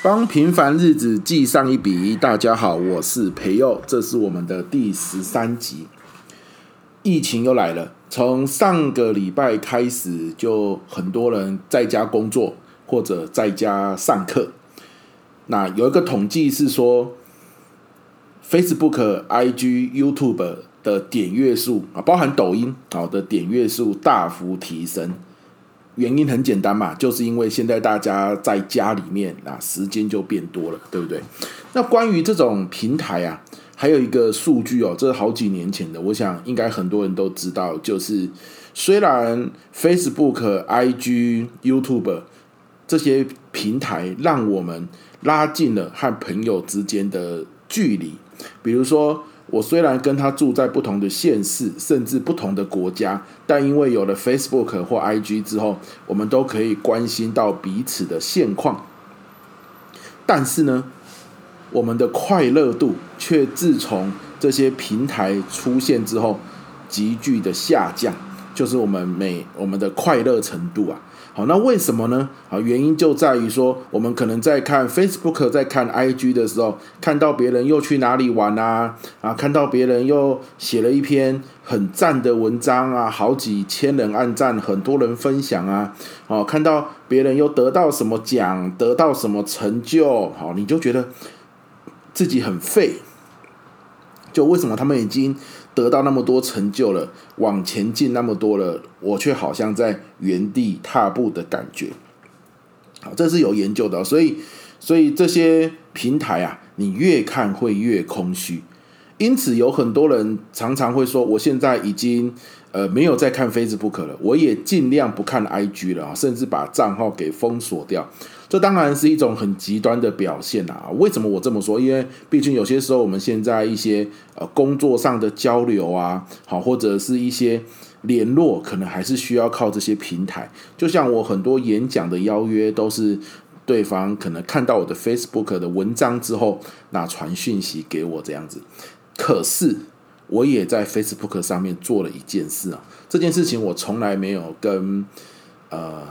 帮平凡日子记上一笔。大家好，我是培佑，这是我们的第十三集。疫情又来了，从上个礼拜开始，就很多人在家工作或者在家上课。那有一个统计是说，Facebook、IG、YouTube 的点阅数啊，包含抖音好的点阅数大幅提升。原因很简单嘛，就是因为现在大家在家里面啊，时间就变多了，对不对？那关于这种平台啊，还有一个数据哦，这是好几年前的，我想应该很多人都知道，就是虽然 Facebook、IG、YouTube 这些平台让我们拉近了和朋友之间的距离，比如说。我虽然跟他住在不同的县市，甚至不同的国家，但因为有了 Facebook 或 IG 之后，我们都可以关心到彼此的现况。但是呢，我们的快乐度却自从这些平台出现之后，急剧的下降，就是我们每我们的快乐程度啊。好，那为什么呢？啊，原因就在于说，我们可能在看 Facebook、在看 IG 的时候，看到别人又去哪里玩啊，啊，看到别人又写了一篇很赞的文章啊，好几千人按赞，很多人分享啊，哦，看到别人又得到什么奖，得到什么成就，好，你就觉得自己很废。就为什么他们已经得到那么多成就了，往前进那么多了，我却好像在原地踏步的感觉。好，这是有研究的，所以，所以这些平台啊，你越看会越空虚。因此，有很多人常常会说，我现在已经呃没有在看 Facebook 了，我也尽量不看 IG 了，甚至把账号给封锁掉。这当然是一种很极端的表现啊！为什么我这么说？因为毕竟有些时候我们现在一些呃工作上的交流啊，好或者是一些联络，可能还是需要靠这些平台。就像我很多演讲的邀约，都是对方可能看到我的 Facebook 的文章之后，那传讯息给我这样子。可是我也在 Facebook 上面做了一件事啊，这件事情我从来没有跟呃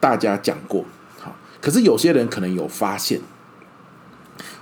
大家讲过。好可是有些人可能有发现，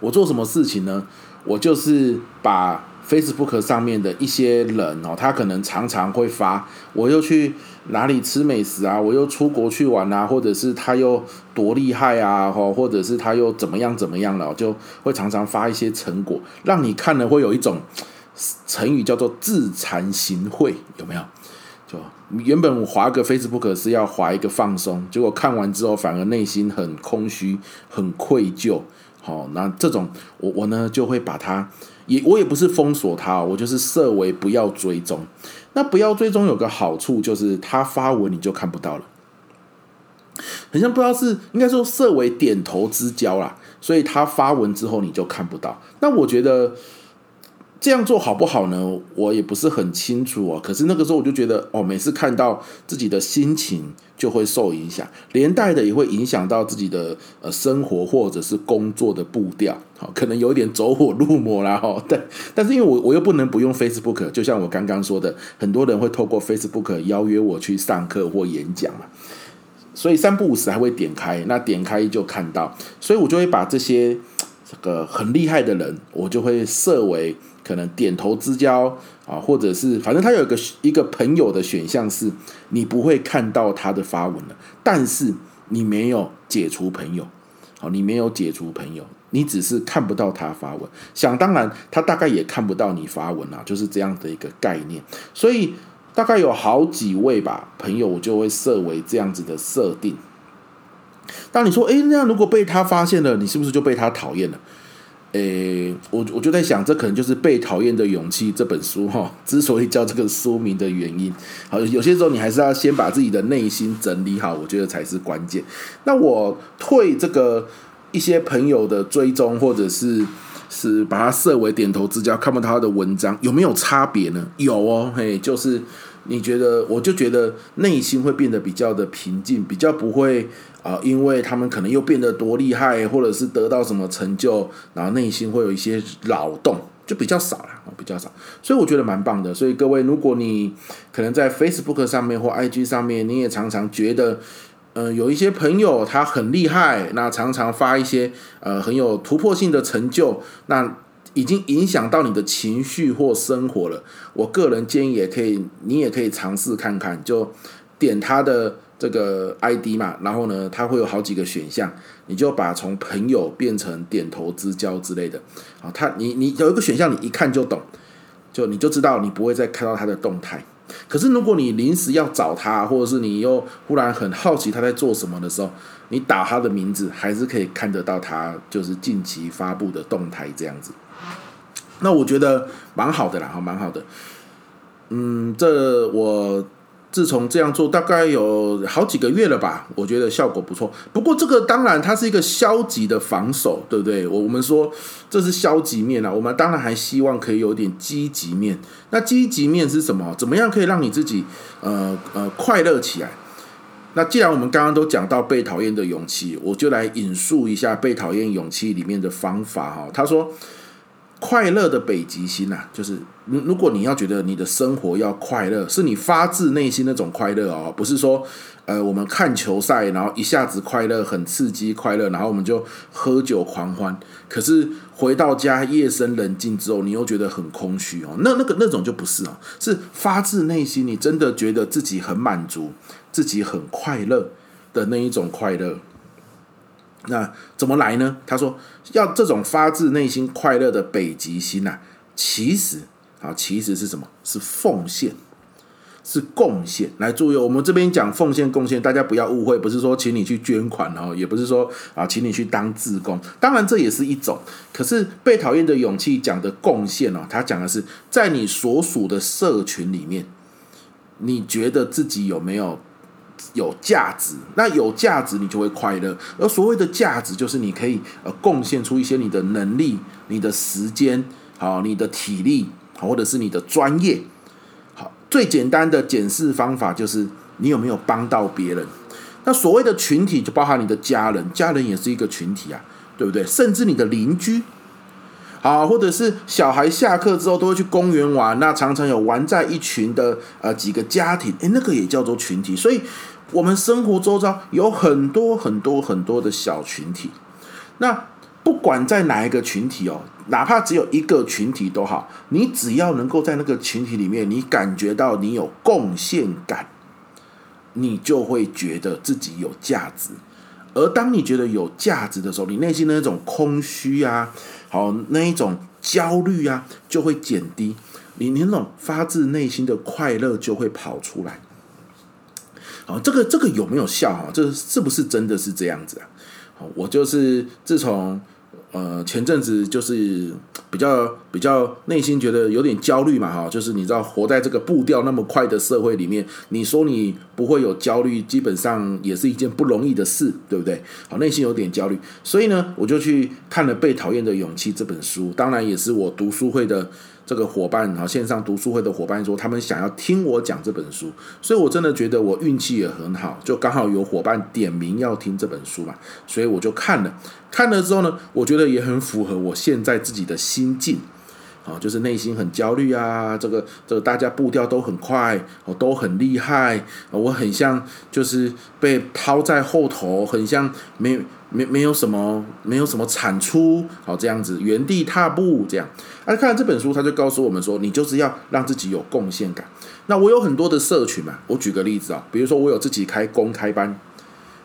我做什么事情呢？我就是把 Facebook 上面的一些人哦，他可能常常会发，我又去哪里吃美食啊，我又出国去玩啊，或者是他又多厉害啊，或者是他又怎么样怎么样了，就会常常发一些成果，让你看了会有一种成语叫做自惭形秽，有没有？就原本我划个 Facebook 是要划一个放松，结果看完之后反而内心很空虚、很愧疚。好，那这种我我呢就会把它也我也不是封锁它，我就是设为不要追踪。那不要最终有个好处就是他发文你就看不到了，好像不知道是应该说设为点头之交啦，所以他发文之后你就看不到。那我觉得。这样做好不好呢？我也不是很清楚哦。可是那个时候我就觉得，哦，每次看到自己的心情就会受影响，连带的也会影响到自己的呃生活或者是工作的步调，好，可能有点走火入魔啦哈。但但是因为我我又不能不用 Facebook，就像我刚刚说的，很多人会透过 Facebook 邀约我去上课或演讲嘛，所以三不五时还会点开，那点开就看到，所以我就会把这些这个很厉害的人，我就会设为。可能点头之交啊，或者是反正他有一个一个朋友的选项是，你不会看到他的发文了，但是你没有解除朋友，好，你没有解除朋友，你只是看不到他发文，想当然他大概也看不到你发文啊，就是这样的一个概念，所以大概有好几位吧朋友，我就会设为这样子的设定。当你说，诶，那样如果被他发现了，你是不是就被他讨厌了？诶，我我就在想，这可能就是《被讨厌的勇气》这本书哈，之所以叫这个书名的原因。好，有些时候你还是要先把自己的内心整理好，我觉得才是关键。那我退这个一些朋友的追踪，或者是是把它设为点头之交，看不到他的文章，有没有差别呢？有哦，嘿，就是。你觉得，我就觉得内心会变得比较的平静，比较不会啊、因为他们可能又变得多厉害，或者是得到什么成就，然后内心会有一些扰动，就比较少了，比较少。所以我觉得蛮棒的。所以各位，如果你可能在 Facebook 上面或 IG 上面，你也常常觉得呃，有一些朋友他很厉害，那常常发一些呃很有突破性的成就，那已经影响到你的情绪或生活了。我个人建议也可以，你也可以尝试看看，就点他的这个 ID 嘛，然后呢，他会有好几个选项，你就把从朋友变成点头之交之类的。啊，他你你有一个选项，你一看就懂，就你就知道你不会再看到他的动态。可是，如果你临时要找他，或者是你又忽然很好奇他在做什么的时候，你打他的名字，还是可以看得到他就是近期发布的动态这样子。那我觉得蛮好的啦，哈，蛮好的。嗯，这我。自从这样做大概有好几个月了吧，我觉得效果不错。不过这个当然它是一个消极的防守，对不对？我我们说这是消极面啊，我们当然还希望可以有点积极面。那积极面是什么？怎么样可以让你自己呃呃快乐起来？那既然我们刚刚都讲到被讨厌的勇气，我就来引述一下被讨厌勇气里面的方法哈。他说。快乐的北极星呐，就是如如果你要觉得你的生活要快乐，是你发自内心那种快乐哦，不是说呃我们看球赛然后一下子快乐很刺激快乐，然后我们就喝酒狂欢，可是回到家夜深人静之后，你又觉得很空虚哦，那那个那种就不是哦，是发自内心你真的觉得自己很满足，自己很快乐的那一种快乐。那怎么来呢？他说要这种发自内心快乐的北极星啊，其实啊，其实是什么？是奉献，是贡献。来注意，我们这边讲奉献、贡献，大家不要误会，不是说请你去捐款哦，也不是说啊，请你去当志工。当然这也是一种，可是被讨厌的勇气讲的贡献哦，他讲的是在你所属的社群里面，你觉得自己有没有？有价值，那有价值你就会快乐。而所谓的价值，就是你可以呃贡献出一些你的能力、你的时间、好你的体力，好或者是你的专业。好，最简单的检视方法就是你有没有帮到别人。那所谓的群体就包含你的家人，家人也是一个群体啊，对不对？甚至你的邻居，好，或者是小孩下课之后都会去公园玩，那常常有玩在一群的呃几个家庭，诶，那个也叫做群体，所以。我们生活周遭有很多很多很多的小群体，那不管在哪一个群体哦，哪怕只有一个群体都好，你只要能够在那个群体里面，你感觉到你有贡献感，你就会觉得自己有价值。而当你觉得有价值的时候，你内心的那种空虚啊，好那一种焦虑啊，就会减低，你那种发自内心的快乐就会跑出来。好，这个这个有没有效啊？这是不是真的是这样子啊？好，我就是自从呃前阵子就是比较比较内心觉得有点焦虑嘛哈，就是你知道活在这个步调那么快的社会里面，你说你不会有焦虑，基本上也是一件不容易的事，对不对？好，内心有点焦虑，所以呢，我就去看了《被讨厌的勇气》这本书，当然也是我读书会的。这个伙伴啊，线上读书会的伙伴说，他们想要听我讲这本书，所以我真的觉得我运气也很好，就刚好有伙伴点名要听这本书嘛，所以我就看了，看了之后呢，我觉得也很符合我现在自己的心境。啊，就是内心很焦虑啊，这个这个大家步调都很快，哦，都很厉害，我很像就是被抛在后头，很像没有没没有什么没有什么产出，好这样子原地踏步这样。而看了这本书，他就告诉我们说，你就是要让自己有贡献感。那我有很多的社群嘛，我举个例子啊，比如说我有自己开公开班，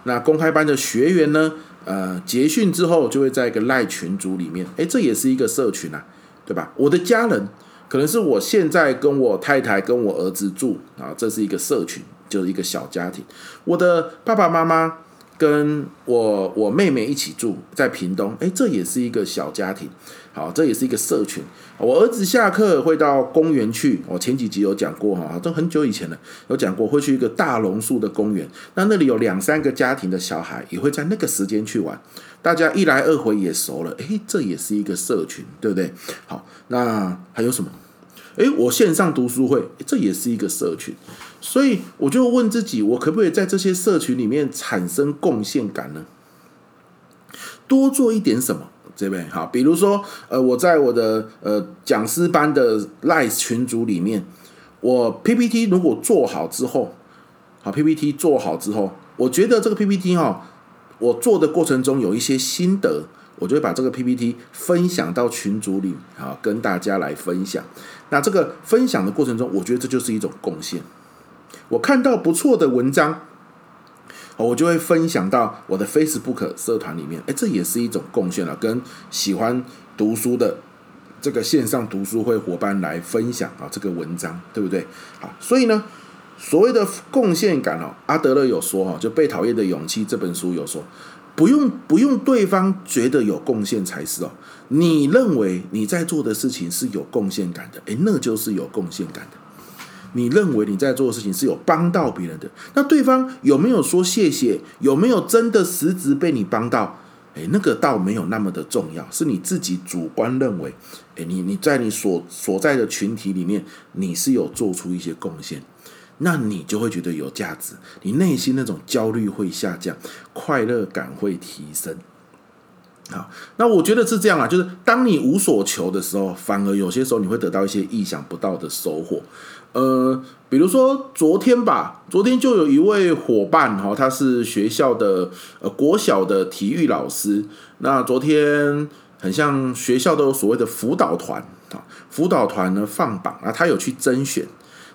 那公开班的学员呢，呃，结训之后就会在一个赖群组里面，诶，这也是一个社群啊。对吧？我的家人可能是我现在跟我太太跟我儿子住啊，这是一个社群，就是一个小家庭。我的爸爸妈妈跟我我妹妹一起住在屏东，诶，这也是一个小家庭。好，这也是一个社群。我儿子下课会到公园去，我前几集有讲过哈，都很久以前了，有讲过会去一个大榕树的公园，那那里有两三个家庭的小孩也会在那个时间去玩，大家一来二回也熟了，诶，这也是一个社群，对不对？好，那还有什么？诶，我线上读书会，这也是一个社群，所以我就问自己，我可不可以在这些社群里面产生贡献感呢？多做一点什么？这边好，比如说，呃，我在我的呃讲师班的 Line 群组里面，我 PPT 如果做好之后，好，PPT 做好之后，我觉得这个 PPT 哈，我做的过程中有一些心得，我就会把这个 PPT 分享到群组里啊，跟大家来分享。那这个分享的过程中，我觉得这就是一种贡献。我看到不错的文章，我就会分享到我的 Facebook 社团里面。哎，这也是一种贡献了，跟喜欢读书的这个线上读书会伙伴来分享啊这个文章，对不对？好，所以呢，所谓的贡献感哦，阿德勒有说哈，就《被讨厌的勇气》这本书有说，不用不用对方觉得有贡献才是哦，你认为你在做的事情是有贡献感的，哎，那就是有贡献感的。你认为你在做的事情是有帮到别人的，那对方有没有说谢谢？有没有真的实质被你帮到？诶，那个倒没有那么的重要，是你自己主观认为，诶，你你在你所所在的群体里面，你是有做出一些贡献，那你就会觉得有价值，你内心那种焦虑会下降，快乐感会提升。好，那我觉得是这样啊，就是当你无所求的时候，反而有些时候你会得到一些意想不到的收获。呃，比如说昨天吧，昨天就有一位伙伴哈，他是学校的呃国小的体育老师。那昨天很像学校都有所谓的辅导团啊，辅导团呢放榜啊，他有去甄选，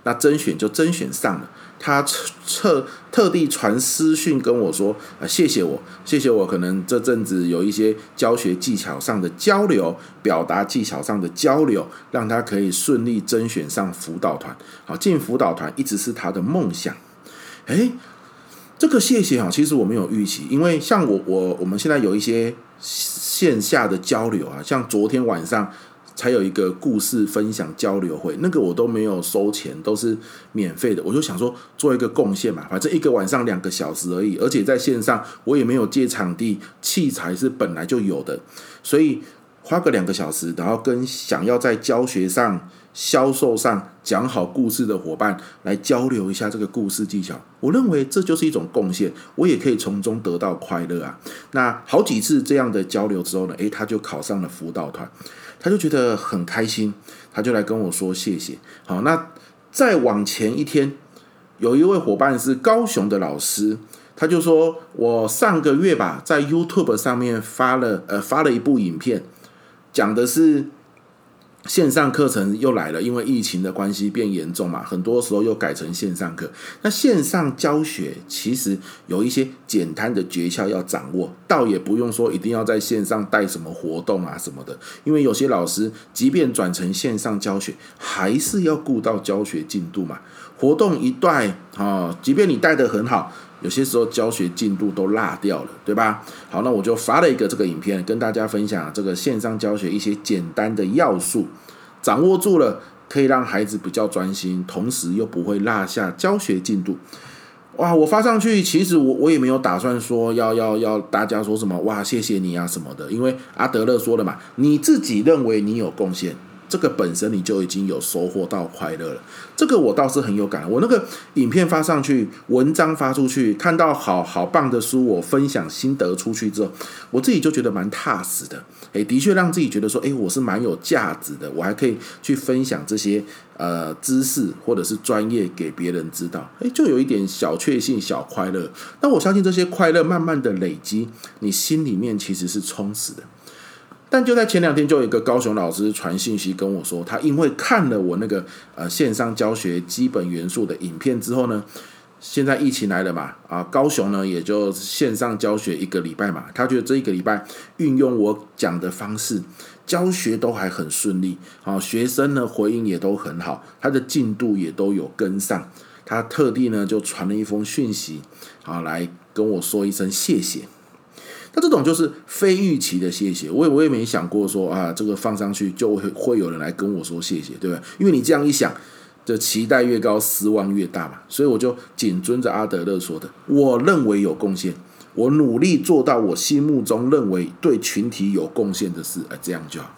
那甄选就甄选上了。他特特地传私讯跟我说，啊，谢谢我，谢谢我，可能这阵子有一些教学技巧上的交流，表达技巧上的交流，让他可以顺利甄选上辅导团。好，进辅导团一直是他的梦想。诶，这个谢谢啊，其实我没有预期，因为像我我我们现在有一些线下的交流啊，像昨天晚上。才有一个故事分享交流会，那个我都没有收钱，都是免费的。我就想说做一个贡献嘛，反正一个晚上两个小时而已，而且在线上我也没有借场地，器材是本来就有的，所以花个两个小时，然后跟想要在教学上、销售上讲好故事的伙伴来交流一下这个故事技巧。我认为这就是一种贡献，我也可以从中得到快乐啊。那好几次这样的交流之后呢，诶，他就考上了辅导团。他就觉得很开心，他就来跟我说谢谢。好，那再往前一天，有一位伙伴是高雄的老师，他就说我上个月吧，在 YouTube 上面发了呃发了一部影片，讲的是。线上课程又来了，因为疫情的关系变严重嘛，很多时候又改成线上课。那线上教学其实有一些简单的诀窍要掌握，倒也不用说一定要在线上带什么活动啊什么的，因为有些老师即便转成线上教学，还是要顾到教学进度嘛。活动一带啊，即便你带得很好。有些时候教学进度都落掉了，对吧？好，那我就发了一个这个影片，跟大家分享这个线上教学一些简单的要素，掌握住了，可以让孩子比较专心，同时又不会落下教学进度。哇，我发上去，其实我我也没有打算说要要要大家说什么哇，谢谢你啊什么的，因为阿德勒说了嘛，你自己认为你有贡献。这个本身你就已经有收获到快乐了，这个我倒是很有感。我那个影片发上去，文章发出去，看到好好棒的书，我分享心得出去之后，我自己就觉得蛮踏实的。诶，的确让自己觉得说，诶，我是蛮有价值的，我还可以去分享这些呃知识或者是专业给别人知道，诶，就有一点小确幸、小快乐。那我相信这些快乐慢慢的累积，你心里面其实是充实的。但就在前两天，就有一个高雄老师传信息跟我说，他因为看了我那个呃线上教学基本元素的影片之后呢，现在疫情来了嘛，啊高雄呢也就线上教学一个礼拜嘛，他觉得这一个礼拜运用我讲的方式教学都还很顺利，啊学生呢回应也都很好，他的进度也都有跟上，他特地呢就传了一封讯息，啊来跟我说一声谢谢。那这种就是非预期的谢谢，我也我也没想过说啊，这个放上去就会会有人来跟我说谢谢，对吧？因为你这样一想，这期待越高，失望越大嘛。所以我就谨遵着阿德勒说的，我认为有贡献，我努力做到我心目中认为对群体有贡献的事，啊，这样就好。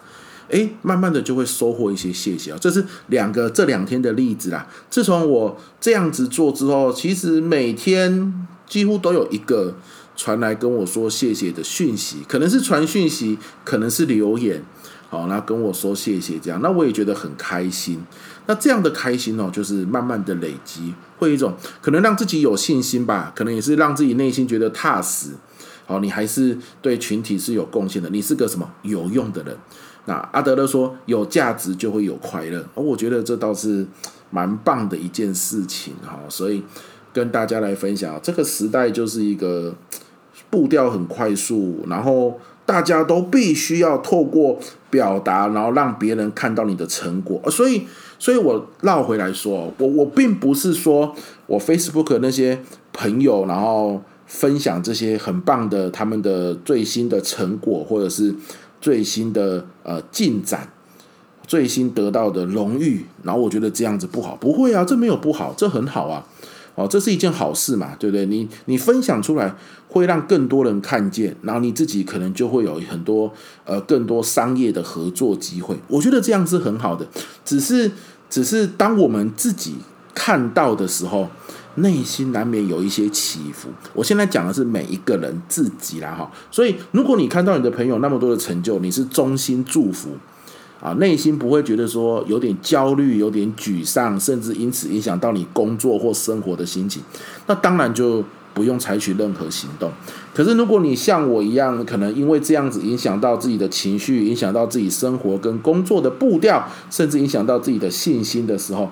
诶，慢慢的就会收获一些谢谢啊。这是两个这两天的例子啦。自从我这样子做之后，其实每天几乎都有一个。传来跟我说谢谢的讯息，可能是传讯息，可能是留言，好，那跟我说谢谢这样，那我也觉得很开心。那这样的开心哦，就是慢慢的累积，会一种可能让自己有信心吧，可能也是让自己内心觉得踏实。好，你还是对群体是有贡献的，你是个什么有用的人。那阿德勒说，有价值就会有快乐，而我觉得这倒是蛮棒的一件事情哈。所以跟大家来分享，这个时代就是一个步调很快速，然后大家都必须要透过表达，然后让别人看到你的成果。所以，所以我绕回来说，我我并不是说我 Facebook 那些朋友，然后。分享这些很棒的他们的最新的成果，或者是最新的呃进展，最新得到的荣誉，然后我觉得这样子不好，不会啊，这没有不好，这很好啊，哦，这是一件好事嘛，对不对？你你分享出来，会让更多人看见，然后你自己可能就会有很多呃更多商业的合作机会，我觉得这样是很好的，只是只是当我们自己看到的时候。内心难免有一些起伏。我现在讲的是每一个人自己啦，哈。所以，如果你看到你的朋友那么多的成就，你是衷心祝福啊，内心不会觉得说有点焦虑、有点沮丧，甚至因此影响到你工作或生活的心情，那当然就不用采取任何行动。可是，如果你像我一样，可能因为这样子影响到自己的情绪，影响到自己生活跟工作的步调，甚至影响到自己的信心的时候，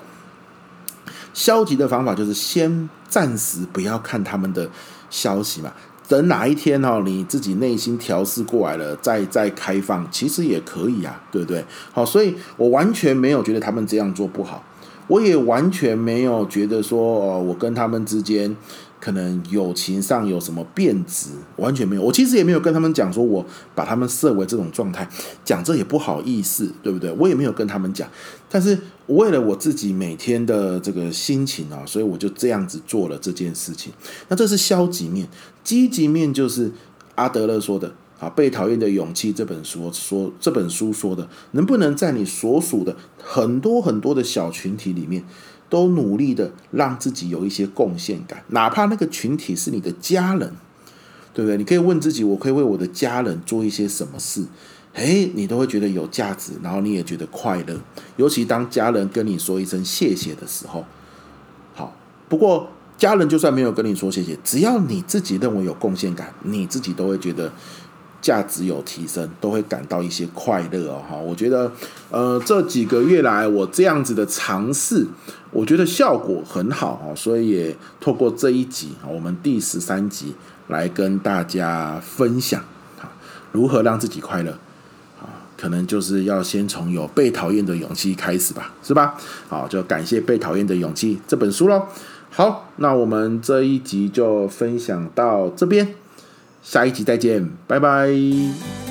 消极的方法就是先暂时不要看他们的消息嘛，等哪一天哈，你自己内心调试过来了，再再开放，其实也可以啊，对不对？好，所以我完全没有觉得他们这样做不好，我也完全没有觉得说，哦，我跟他们之间。可能友情上有什么变质，完全没有。我其实也没有跟他们讲说，我把他们设为这种状态，讲这也不好意思，对不对？我也没有跟他们讲。但是为了我自己每天的这个心情啊，所以我就这样子做了这件事情。那这是消极面，积极面就是阿德勒说的啊，《被讨厌的勇气》这本书说，这本书说的，能不能在你所属的很多很多的小群体里面，都努力的让自己有一些贡献感，哪怕那个群体是你的家人，对不对？你可以问自己，我可以为我的家人做一些什么事？诶，你都会觉得有价值，然后你也觉得快乐。尤其当家人跟你说一声谢谢的时候，好。不过家人就算没有跟你说谢谢，只要你自己认为有贡献感，你自己都会觉得。价值有提升，都会感到一些快乐哦。哈，我觉得，呃，这几个月来我这样子的尝试，我觉得效果很好哦。所以也透过这一集，我们第十三集来跟大家分享，如何让自己快乐？可能就是要先从有被讨厌的勇气开始吧，是吧？好，就感谢《被讨厌的勇气》这本书喽。好，那我们这一集就分享到这边。下一集再见，拜拜。